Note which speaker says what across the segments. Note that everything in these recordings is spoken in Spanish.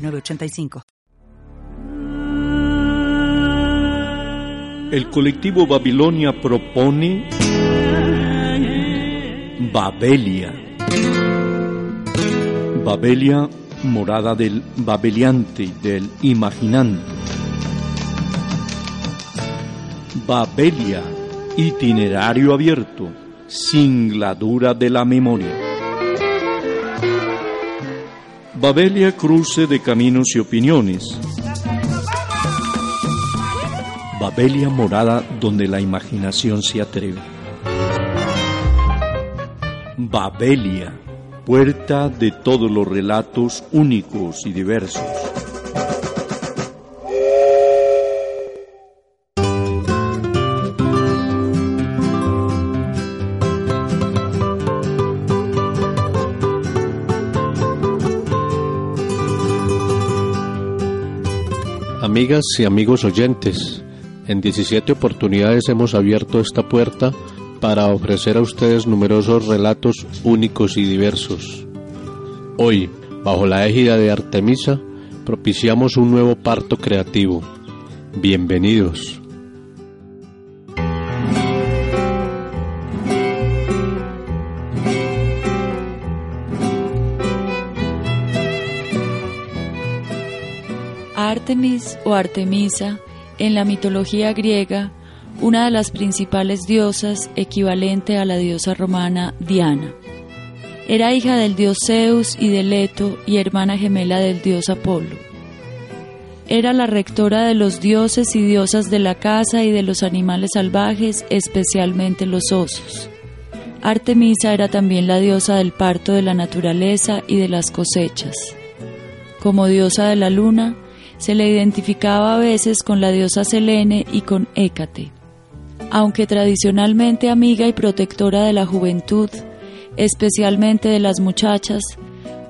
Speaker 1: 906985.
Speaker 2: El colectivo Babilonia propone Babelia. Babelia, morada del babeliante, del imaginante. Babelia, itinerario abierto, singladura de la memoria. Babelia, cruce de caminos y opiniones. Babelia, morada donde la imaginación se atreve. Babelia, puerta de todos los relatos únicos y diversos.
Speaker 3: Amigas y amigos oyentes, en 17 oportunidades hemos abierto esta puerta para ofrecer a ustedes numerosos relatos únicos y diversos. Hoy, bajo la égida de Artemisa, propiciamos un nuevo parto creativo. Bienvenidos.
Speaker 4: Artemis o Artemisa, en la mitología griega, una de las principales diosas equivalente a la diosa romana Diana. Era hija del dios Zeus y de Leto y hermana gemela del dios Apolo. Era la rectora de los dioses y diosas de la casa y de los animales salvajes, especialmente los osos. Artemisa era también la diosa del parto de la naturaleza y de las cosechas. Como diosa de la luna, se le identificaba a veces con la diosa Selene y con Hécate. Aunque tradicionalmente amiga y protectora de la juventud, especialmente de las muchachas,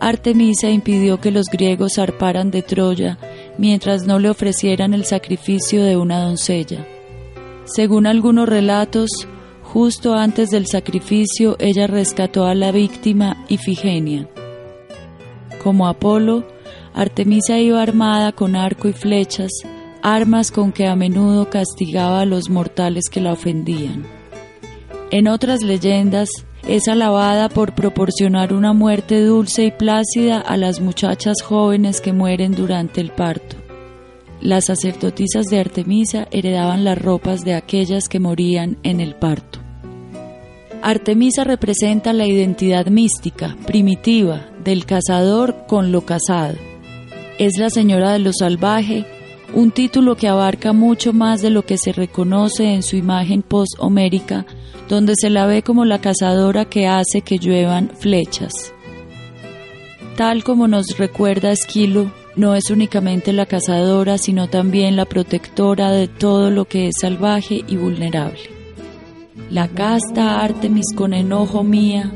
Speaker 4: Artemisa impidió que los griegos zarparan de Troya mientras no le ofrecieran el sacrificio de una doncella. Según algunos relatos, justo antes del sacrificio ella rescató a la víctima Ifigenia. Como Apolo, Artemisa iba armada con arco y flechas, armas con que a menudo castigaba a los mortales que la ofendían. En otras leyendas, es alabada por proporcionar una muerte dulce y plácida a las muchachas jóvenes que mueren durante el parto. Las sacerdotisas de Artemisa heredaban las ropas de aquellas que morían en el parto. Artemisa representa la identidad mística, primitiva, del cazador con lo cazado es la señora de lo salvaje, un título que abarca mucho más de lo que se reconoce en su imagen post-homérica, donde se la ve como la cazadora que hace que lluevan flechas. Tal como nos recuerda Esquilo, no es únicamente la cazadora, sino también la protectora de todo lo que es salvaje y vulnerable. La casta Artemis con enojo mía,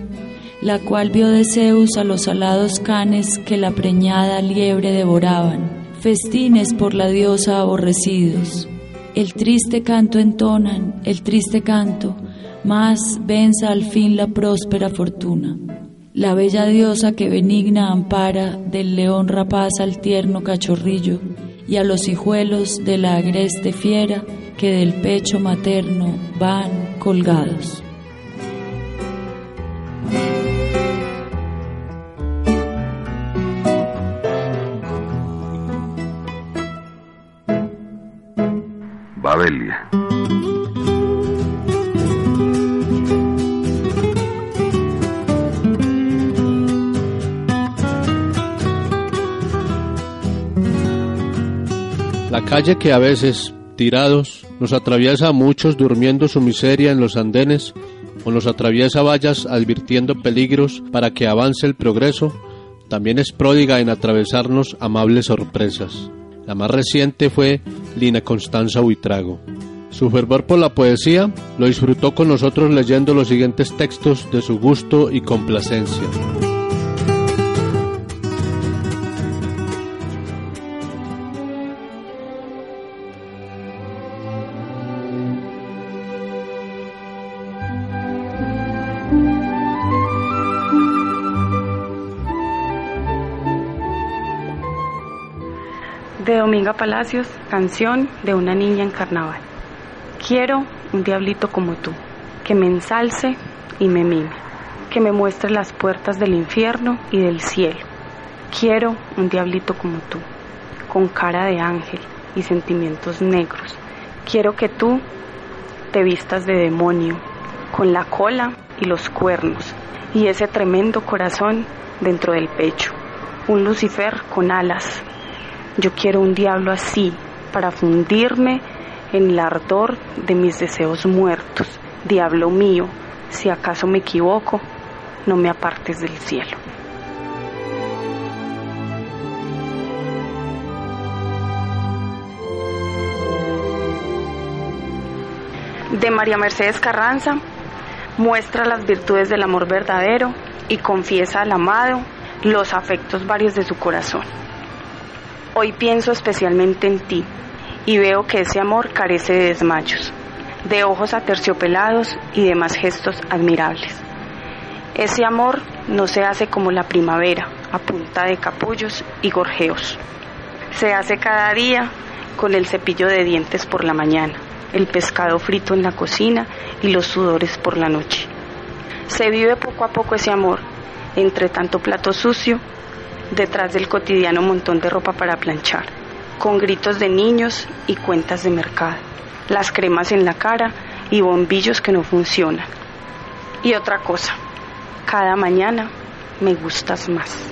Speaker 4: la cual vio de Zeus a los alados canes que la preñada liebre devoraban, festines por la diosa aborrecidos. El triste canto entonan, el triste canto, más venza al fin la próspera fortuna. La bella diosa que benigna ampara del león rapaz al tierno cachorrillo y a los hijuelos de la agreste fiera que del pecho materno van colgados.
Speaker 3: La calle que a veces, tirados, nos atraviesa a muchos durmiendo su miseria en los andenes, o nos atraviesa vallas advirtiendo peligros para que avance el progreso, también es pródiga en atravesarnos amables sorpresas. La más reciente fue Lina Constanza Buitrago. Su fervor por la poesía lo disfrutó con nosotros leyendo los siguientes textos de su gusto y complacencia.
Speaker 5: Dominga Palacios, canción de una niña en carnaval. Quiero un diablito como tú, que me ensalce y me mime, que me muestre las puertas del infierno y del cielo. Quiero un diablito como tú, con cara de ángel y sentimientos negros. Quiero que tú te vistas de demonio, con la cola y los cuernos, y ese tremendo corazón dentro del pecho. Un Lucifer con alas yo quiero un diablo así para fundirme en el ardor de mis deseos muertos. Diablo mío, si acaso me equivoco, no me apartes del cielo. De María Mercedes Carranza, muestra las virtudes del amor verdadero y confiesa al amado los afectos varios de su corazón. Hoy pienso especialmente en ti y veo que ese amor carece de desmayos, de ojos aterciopelados y demás gestos admirables. Ese amor no se hace como la primavera, a punta de capullos y gorjeos. Se hace cada día con el cepillo de dientes por la mañana, el pescado frito en la cocina y los sudores por la noche. Se vive poco a poco ese amor, entre tanto plato sucio detrás del cotidiano montón de ropa para planchar, con gritos de niños y cuentas de mercado, las cremas en la cara y bombillos que no funcionan. Y otra cosa, cada mañana me gustas más.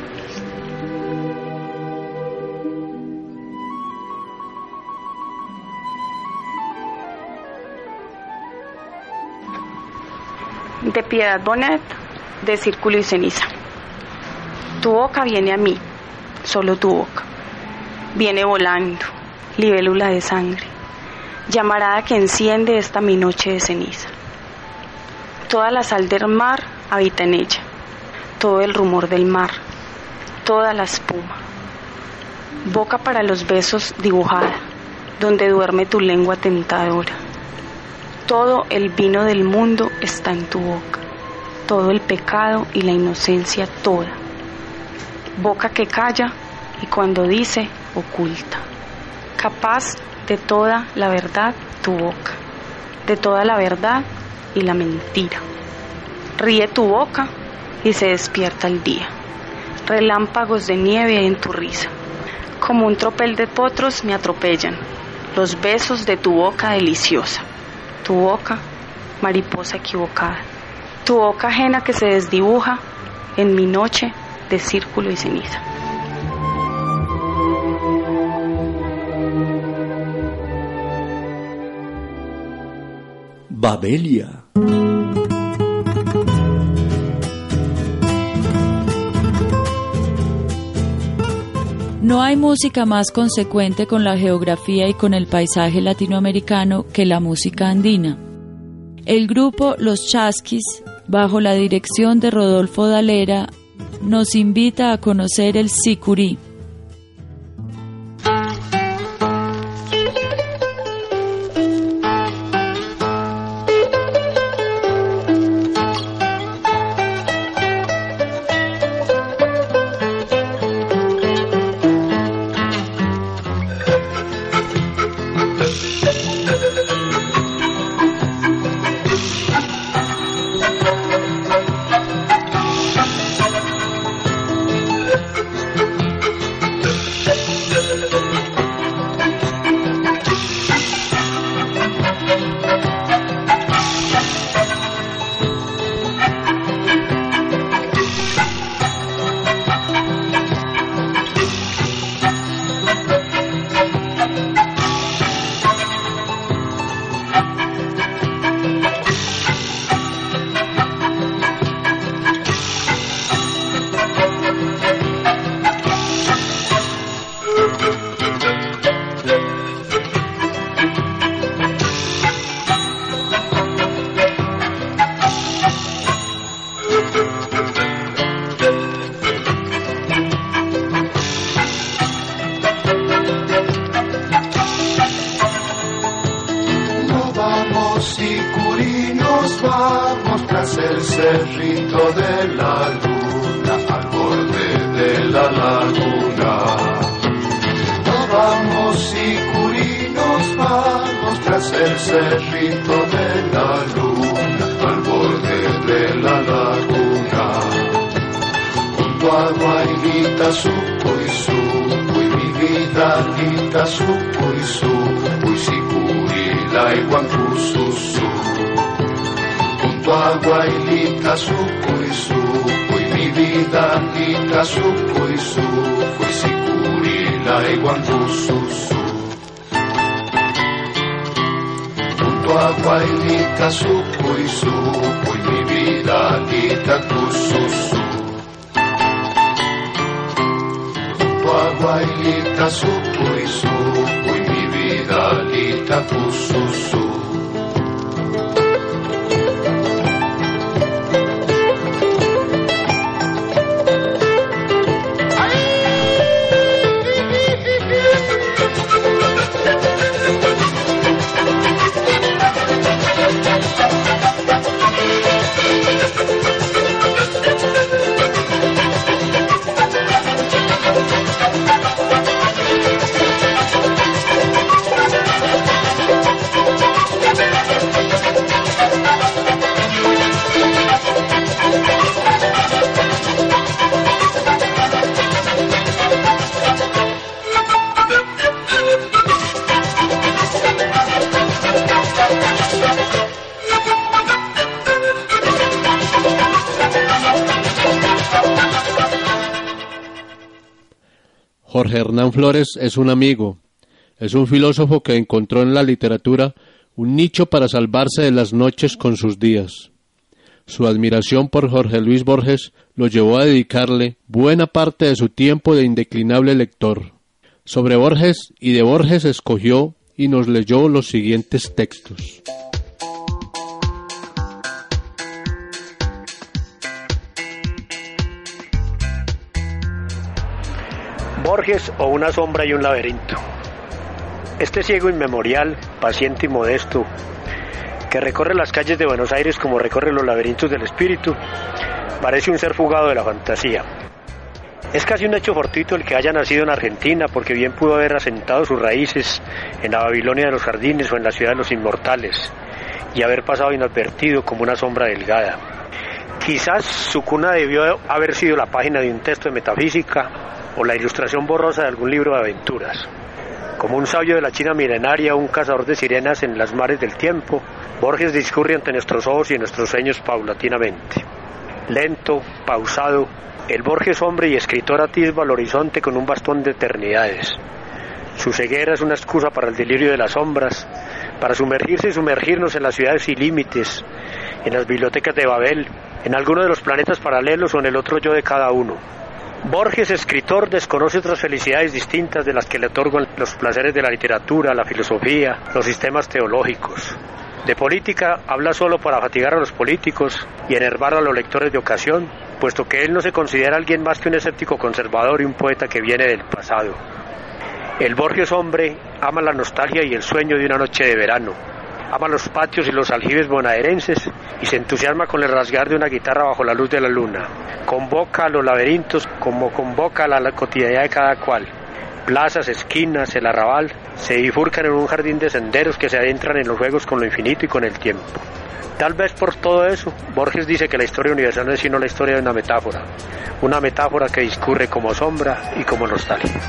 Speaker 5: De Piedad Bonet, de Círculo y Ceniza. Tu boca viene a mí, solo tu boca. Viene volando, libélula de sangre, llamarada que enciende esta mi noche de ceniza. Toda la sal del mar habita en ella, todo el rumor del mar, toda la espuma. Boca para los besos dibujada, donde duerme tu lengua tentadora. Todo el vino del mundo está en tu boca, todo el pecado y la inocencia toda boca que calla y cuando dice oculta. Capaz de toda la verdad tu boca, de toda la verdad y la mentira. Ríe tu boca y se despierta el día. Relámpagos de nieve en tu risa. Como un tropel de potros me atropellan los besos de tu boca deliciosa. Tu boca, mariposa equivocada. Tu boca ajena que se desdibuja en mi noche de círculo y ceniza.
Speaker 2: Babelia.
Speaker 4: No hay música más consecuente con la geografía y con el paisaje latinoamericano que la música andina. El grupo Los Chasquis, bajo la dirección de Rodolfo Dalera, nos invita a conocer el sicurí.
Speaker 6: El cerrito de la luna, al borde de la laguna. Nos vamos y curinos vamos tras el cerrito de la luna, al borde de la laguna. Junto a Guairita, supo y supo, y mi vida, Guita, supo y supo, y si curila y junto a Guailita supo y supo y mi vida lita supo y supo y sicurila y guantususu junto a Guailita supo y supo y mi vida lita tususu junto a Guailita supo y supo y mi canta por sussurro.
Speaker 3: Jorge Hernán Flores es un amigo, es un filósofo que encontró en la literatura un nicho para salvarse de las noches con sus días. Su admiración por Jorge Luis Borges lo llevó a dedicarle buena parte de su tiempo de indeclinable lector. Sobre Borges y de Borges escogió y nos leyó los siguientes textos.
Speaker 7: Borges o una sombra y un laberinto. Este ciego inmemorial, paciente y modesto, que recorre las calles de Buenos Aires como recorre los laberintos del espíritu, parece un ser fugado de la fantasía. Es casi un hecho fortuito el que haya nacido en Argentina, porque bien pudo haber asentado sus raíces en la Babilonia de los jardines o en la ciudad de los inmortales, y haber pasado inadvertido como una sombra delgada. Quizás su cuna debió haber sido la página de un texto de metafísica o la ilustración borrosa de algún libro de aventuras. Como un sabio de la China milenaria, un cazador de sirenas en las mares del tiempo, Borges discurre ante nuestros ojos y nuestros sueños paulatinamente. Lento, pausado, el Borges hombre y escritor atisba el horizonte con un bastón de eternidades. Su ceguera es una excusa para el delirio de las sombras, para sumergirse y sumergirnos en las ciudades sin límites, en las bibliotecas de Babel, en alguno de los planetas paralelos o en el otro yo de cada uno. Borges, escritor, desconoce otras felicidades distintas de las que le otorgan los placeres de la literatura, la filosofía, los sistemas teológicos. De política habla solo para fatigar a los políticos y enervar a los lectores de ocasión, puesto que él no se considera alguien más que un escéptico conservador y un poeta que viene del pasado. El Borges hombre ama la nostalgia y el sueño de una noche de verano, ama los patios y los aljibes bonaerenses y se entusiasma con el rasgar de una guitarra bajo la luz de la luna. Convoca a los laberintos como convoca a la cotidianidad de cada cual. Plazas, esquinas, el arrabal se bifurcan en un jardín de senderos que se adentran en los juegos con lo infinito y con el tiempo. Tal vez por todo eso, Borges dice que la historia universal no es sino la historia de una metáfora, una metáfora que discurre como sombra y como nostalgia.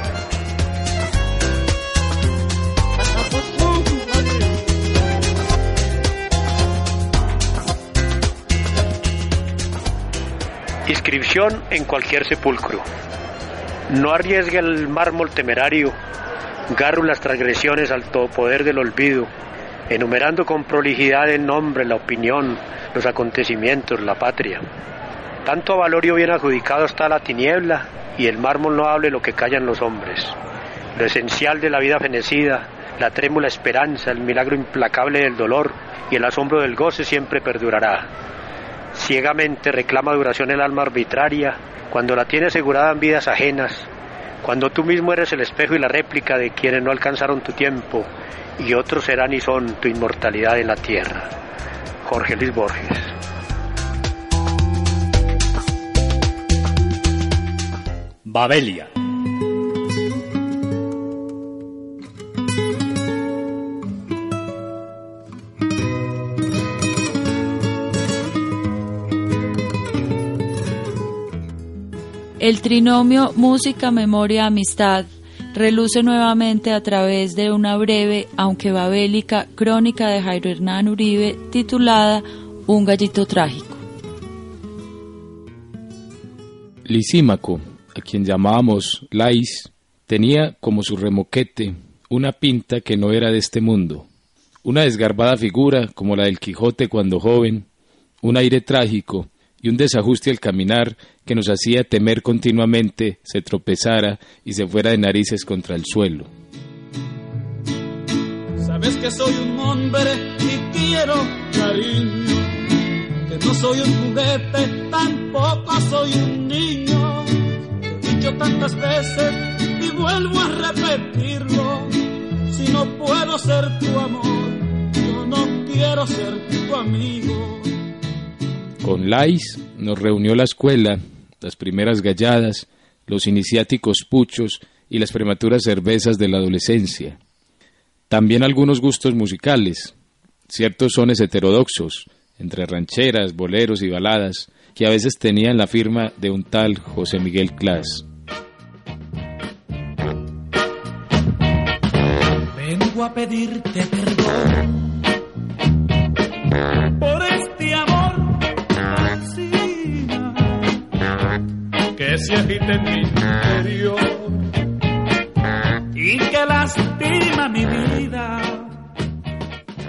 Speaker 7: Inscripción en cualquier sepulcro. No arriesgue el mármol temerario, garro las transgresiones al todopoder del olvido, enumerando con prolijidad el nombre, la opinión, los acontecimientos, la patria. Tanto valorio bien adjudicado está la tiniebla y el mármol no hable lo que callan los hombres. Lo esencial de la vida fenecida, la trémula esperanza, el milagro implacable del dolor y el asombro del goce siempre perdurará ciegamente reclama duración el alma arbitraria, cuando la tiene asegurada en vidas ajenas, cuando tú mismo eres el espejo y la réplica de quienes no alcanzaron tu tiempo y otros serán y son tu inmortalidad en la tierra. Jorge Luis Borges.
Speaker 8: Babelia.
Speaker 4: El trinomio música, memoria, amistad reluce nuevamente a través de una breve, aunque babélica, crónica de Jairo Hernán Uribe titulada Un gallito trágico.
Speaker 9: Lisímaco, a quien llamábamos Lais, tenía como su remoquete una pinta que no era de este mundo, una desgarbada figura como la del Quijote cuando joven, un aire trágico y un desajuste al caminar que nos hacía temer continuamente se tropezara y se fuera de narices contra el suelo.
Speaker 10: Sabes que soy un hombre y quiero cariño, que no soy un juguete, tampoco soy un niño. He dicho tantas veces y vuelvo a repetirlo, si no puedo ser tu amor, yo no quiero ser tu amigo.
Speaker 9: Con Lais nos reunió la escuela, las primeras galladas, los iniciáticos puchos y las prematuras cervezas de la adolescencia. También algunos gustos musicales, ciertos sones heterodoxos, entre rancheras, boleros y baladas, que a veces tenían la firma de un tal José Miguel Clas.
Speaker 10: Vengo a pedirte perdón por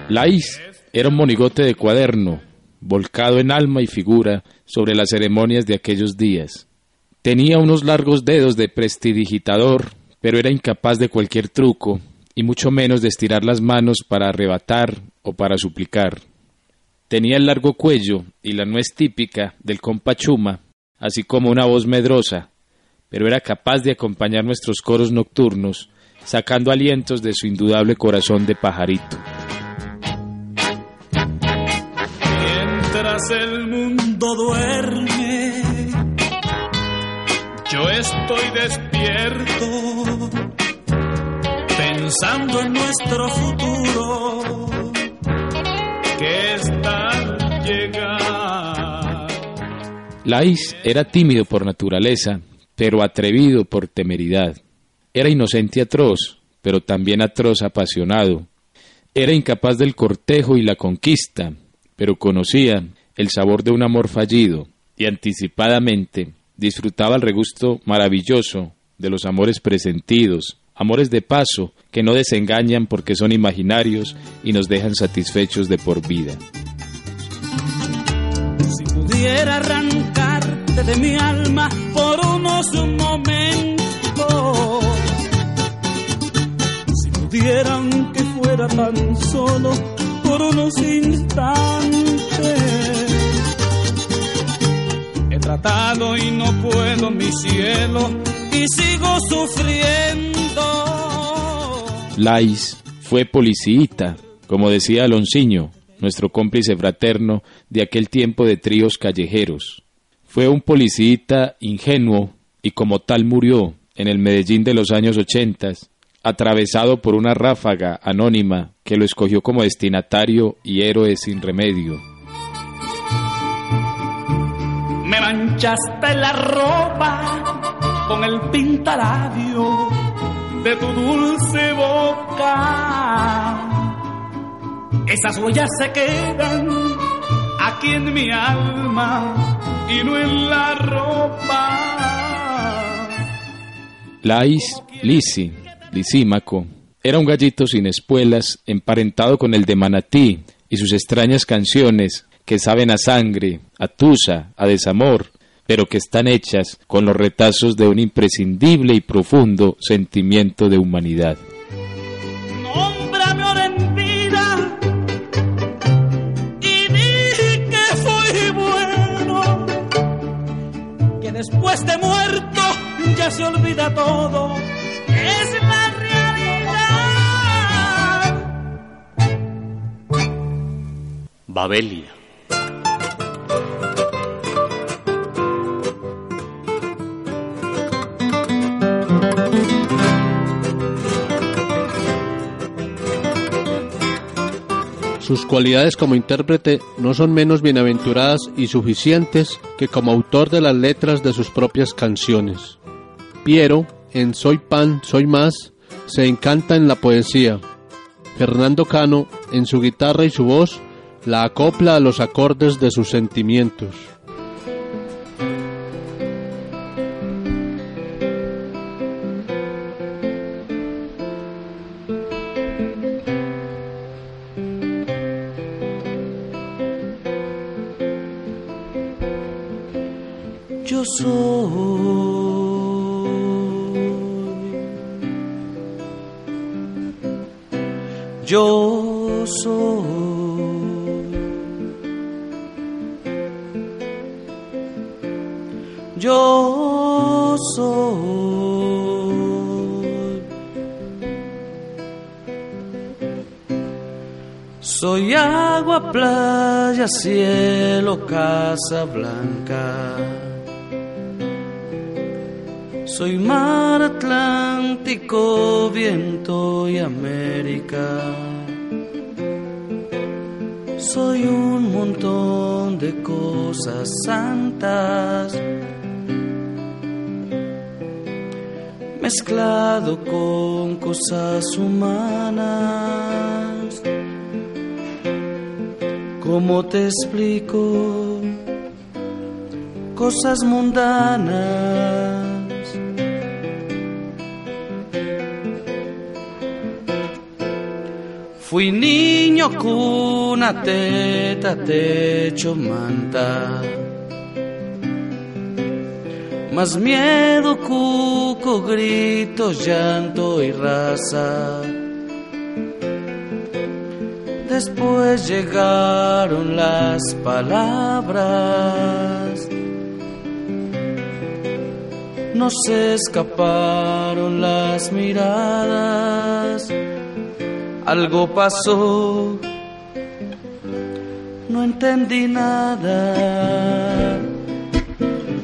Speaker 9: Laís era un monigote de cuaderno, volcado en alma y figura sobre las ceremonias de aquellos días. Tenía unos largos dedos de prestidigitador, pero era incapaz de cualquier truco, y mucho menos de estirar las manos para arrebatar o para suplicar. Tenía el largo cuello y la nuez típica del compachuma, así como una voz medrosa, pero era capaz de acompañar nuestros coros nocturnos, sacando alientos de su indudable corazón de pajarito.
Speaker 10: Mientras el mundo duerme, yo estoy despierto, pensando en nuestro futuro,
Speaker 9: Lais era tímido por naturaleza, pero atrevido por temeridad. Era inocente y atroz, pero también atroz apasionado. Era incapaz del cortejo y la conquista, pero conocía el sabor de un amor fallido y anticipadamente disfrutaba el regusto maravilloso de los amores presentidos, amores de paso que no desengañan porque son imaginarios y nos dejan satisfechos de por vida.
Speaker 10: Si pudiera arrancarte de mi alma por unos momentos, si pudiera aunque fuera tan solo por unos instantes, he tratado y no puedo mi cielo y sigo sufriendo.
Speaker 9: Lais fue policíita, como decía Alonciño, nuestro cómplice fraterno de aquel tiempo de tríos callejeros. Fue un policíita ingenuo y como tal murió en el Medellín de los años ochentas, atravesado por una ráfaga anónima que lo escogió como destinatario y héroe sin remedio.
Speaker 10: Me manchaste la ropa con el pintalabio de tu dulce boca. Esas huellas se quedan aquí en mi alma y no en la ropa.
Speaker 9: Lais Lisi, Lisímaco, era un gallito sin espuelas, emparentado con el de Manatí y sus extrañas canciones que saben a sangre, a tusa, a desamor, pero que están hechas con los retazos de un imprescindible y profundo sentimiento de humanidad.
Speaker 10: Después de muerto ya se olvida todo. Es la realidad.
Speaker 8: Babelia.
Speaker 3: Sus cualidades como intérprete no son menos bienaventuradas y suficientes que como autor de las letras de sus propias canciones. Piero, en Soy Pan, Soy Más, se encanta en la poesía. Fernando Cano, en su guitarra y su voz, la acopla a los acordes de sus sentimientos.
Speaker 11: Yo soy yo soy. Yo soy. Soy agua, playa, cielo, casa blanca. Soy mar Atlántico, viento y América. Soy un montón de cosas santas. Mezclado con cosas humanas. ¿Cómo te explico? Cosas mundanas Fui niño cuna, teta, techo, manta. Más miedo, cuco, gritos, llanto y raza. Después llegaron las palabras. No se escaparon las miradas algo pasó, no entendí nada.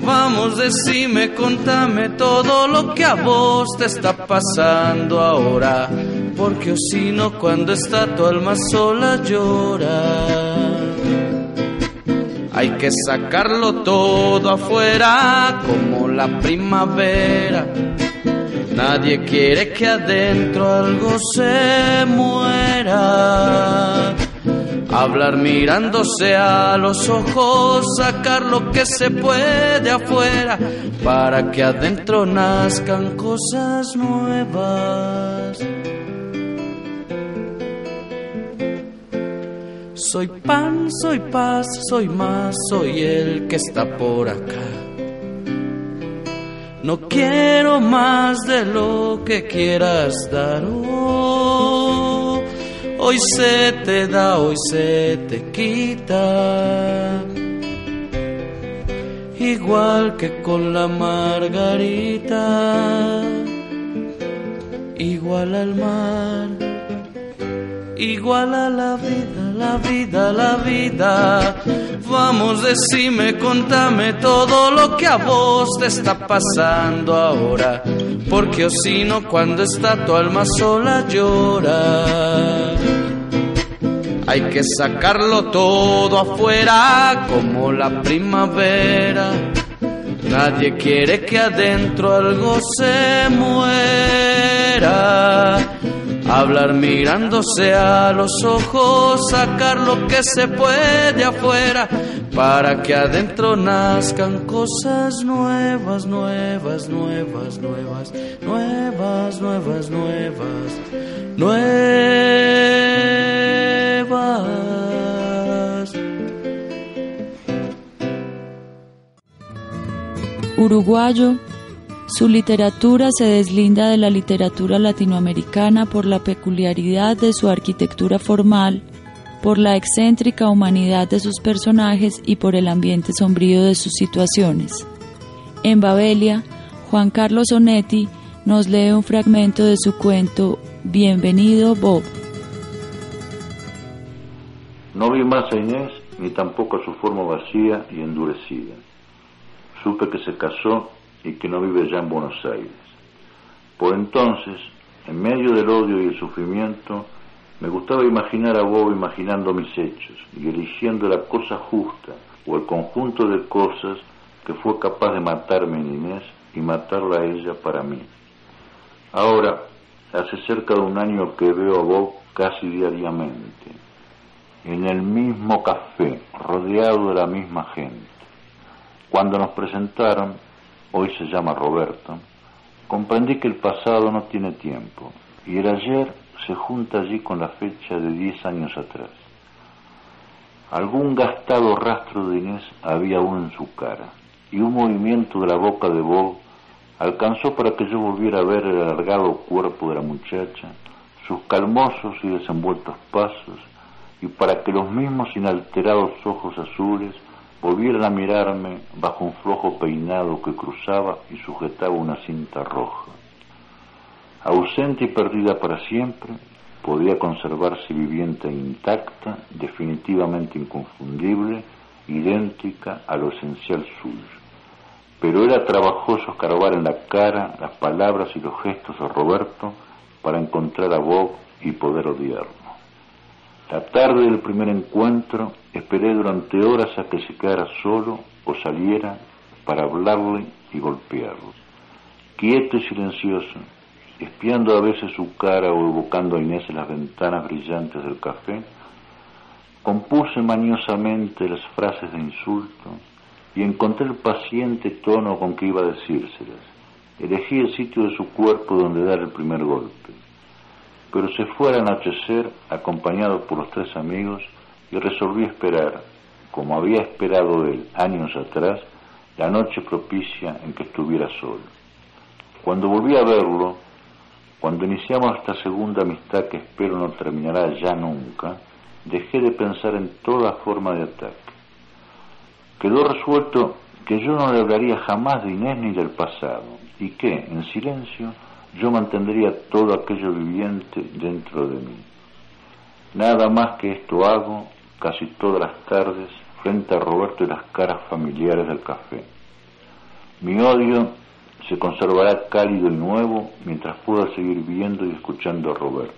Speaker 11: Vamos, decime, contame todo lo que a vos te está pasando ahora, porque o si no, cuando está tu alma sola llora. Hay que sacarlo todo afuera como la primavera Nadie quiere que adentro algo se muera. Hablar mirándose a los ojos, sacar lo que se puede afuera, para que adentro nazcan cosas nuevas. Soy pan, soy paz, soy más, soy el que está por acá. No quiero más de lo que quieras dar. Oh, hoy se te da, hoy se te quita. Igual que con la margarita, igual al mar, igual a la vida, la vida, la vida Vamos, decime, contame todo lo que a vos te está pasando ahora. Porque o si no, cuando está tu alma sola llora. Hay que sacarlo todo afuera como la primavera. Nadie quiere que adentro algo se muera hablar mirándose a los ojos, sacar lo que se puede afuera, para que adentro nazcan cosas nuevas, nuevas, nuevas, nuevas, nuevas, nuevas, nuevas, nuevas.
Speaker 4: Uruguayo su literatura se deslinda de la literatura latinoamericana por la peculiaridad de su arquitectura formal, por la excéntrica humanidad de sus personajes y por el ambiente sombrío de sus situaciones. En Babelia, Juan Carlos Onetti nos lee un fragmento de su cuento Bienvenido Bob.
Speaker 12: No vi más a Inés ni tampoco su forma vacía y endurecida. Supe que se casó y que no vive ya en Buenos Aires. Por entonces, en medio del odio y el sufrimiento, Me gustaba imaginar a Bob imaginando mis hechos y eligiendo la cosa justa o el conjunto de cosas que fue capaz de matarme en Inés y matarla a ella para mí. Ahora, hace cerca de un año que veo a Bob casi diariamente, en el mismo café, rodeado de la misma gente. Cuando nos presentaron, hoy se llama Roberto, comprendí que el pasado no tiene tiempo y el ayer se junta allí con la fecha de diez años atrás. Algún gastado rastro de Inés había aún en su cara y un movimiento de la boca de Bob alcanzó para que yo volviera a ver el alargado cuerpo de la muchacha, sus calmosos y desenvueltos pasos, y para que los mismos inalterados ojos azules volvieran a mirarme bajo un flojo peinado que cruzaba y sujetaba una cinta roja. Ausente y perdida para siempre, podía conservarse viviente e intacta, definitivamente inconfundible, idéntica a lo esencial suyo pero era trabajoso escarbar en la cara las palabras y los gestos de Roberto para encontrar a Bob y poder odiarlo. La tarde del primer encuentro esperé durante horas a que se quedara solo o saliera para hablarle y golpearlo. Quieto y silencioso, espiando a veces su cara o evocando a Inés en las ventanas brillantes del café, compuse maniosamente las frases de insulto y encontré el paciente tono con que iba a decírselas. Elegí el sitio de su cuerpo donde dar el primer golpe. Pero se fue al anochecer acompañado por los tres amigos y resolví esperar, como había esperado él años atrás, la noche propicia en que estuviera solo. Cuando volví a verlo, cuando iniciamos esta segunda amistad que espero no terminará ya nunca, dejé de pensar en toda forma de ataque quedó resuelto que yo no le hablaría jamás de Inés ni del pasado, y que, en silencio, yo mantendría todo aquello viviente dentro de mí. Nada más que esto hago casi todas las tardes frente a Roberto y las caras familiares del café. Mi odio se conservará cálido y nuevo mientras pueda seguir viendo y escuchando a Roberto.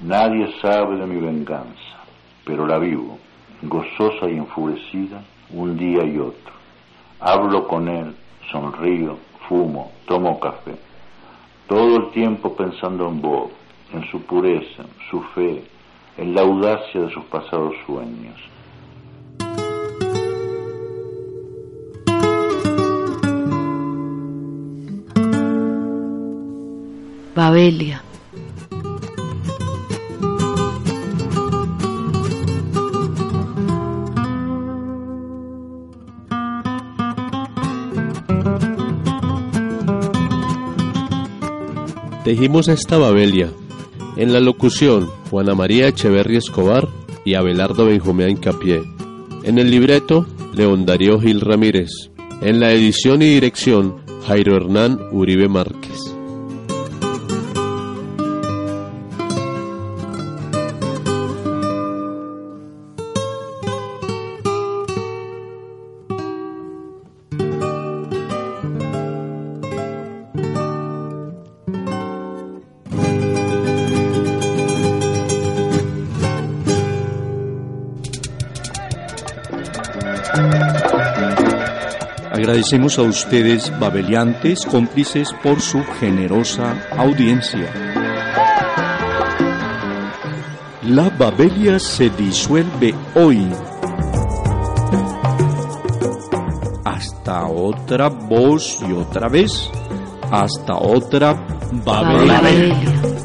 Speaker 12: Nadie sabe de mi venganza, pero la vivo, gozosa y enfurecida, un día y otro. Hablo con él, sonrío, fumo, tomo café. Todo el tiempo pensando en Bob, en su pureza, su fe, en la audacia de sus pasados sueños.
Speaker 4: Babelia.
Speaker 3: Tejimos esta Babelia. En la locución, Juana María Echeverri Escobar y Abelardo Benjumea Incapié. En el libreto, León Darío Gil Ramírez. En la edición y dirección, Jairo Hernán Uribe Márquez.
Speaker 2: Agradecemos a ustedes, babeliantes, cómplices, por su generosa audiencia. La Babelia se disuelve hoy. Hasta otra voz y otra vez. Hasta otra Babelia.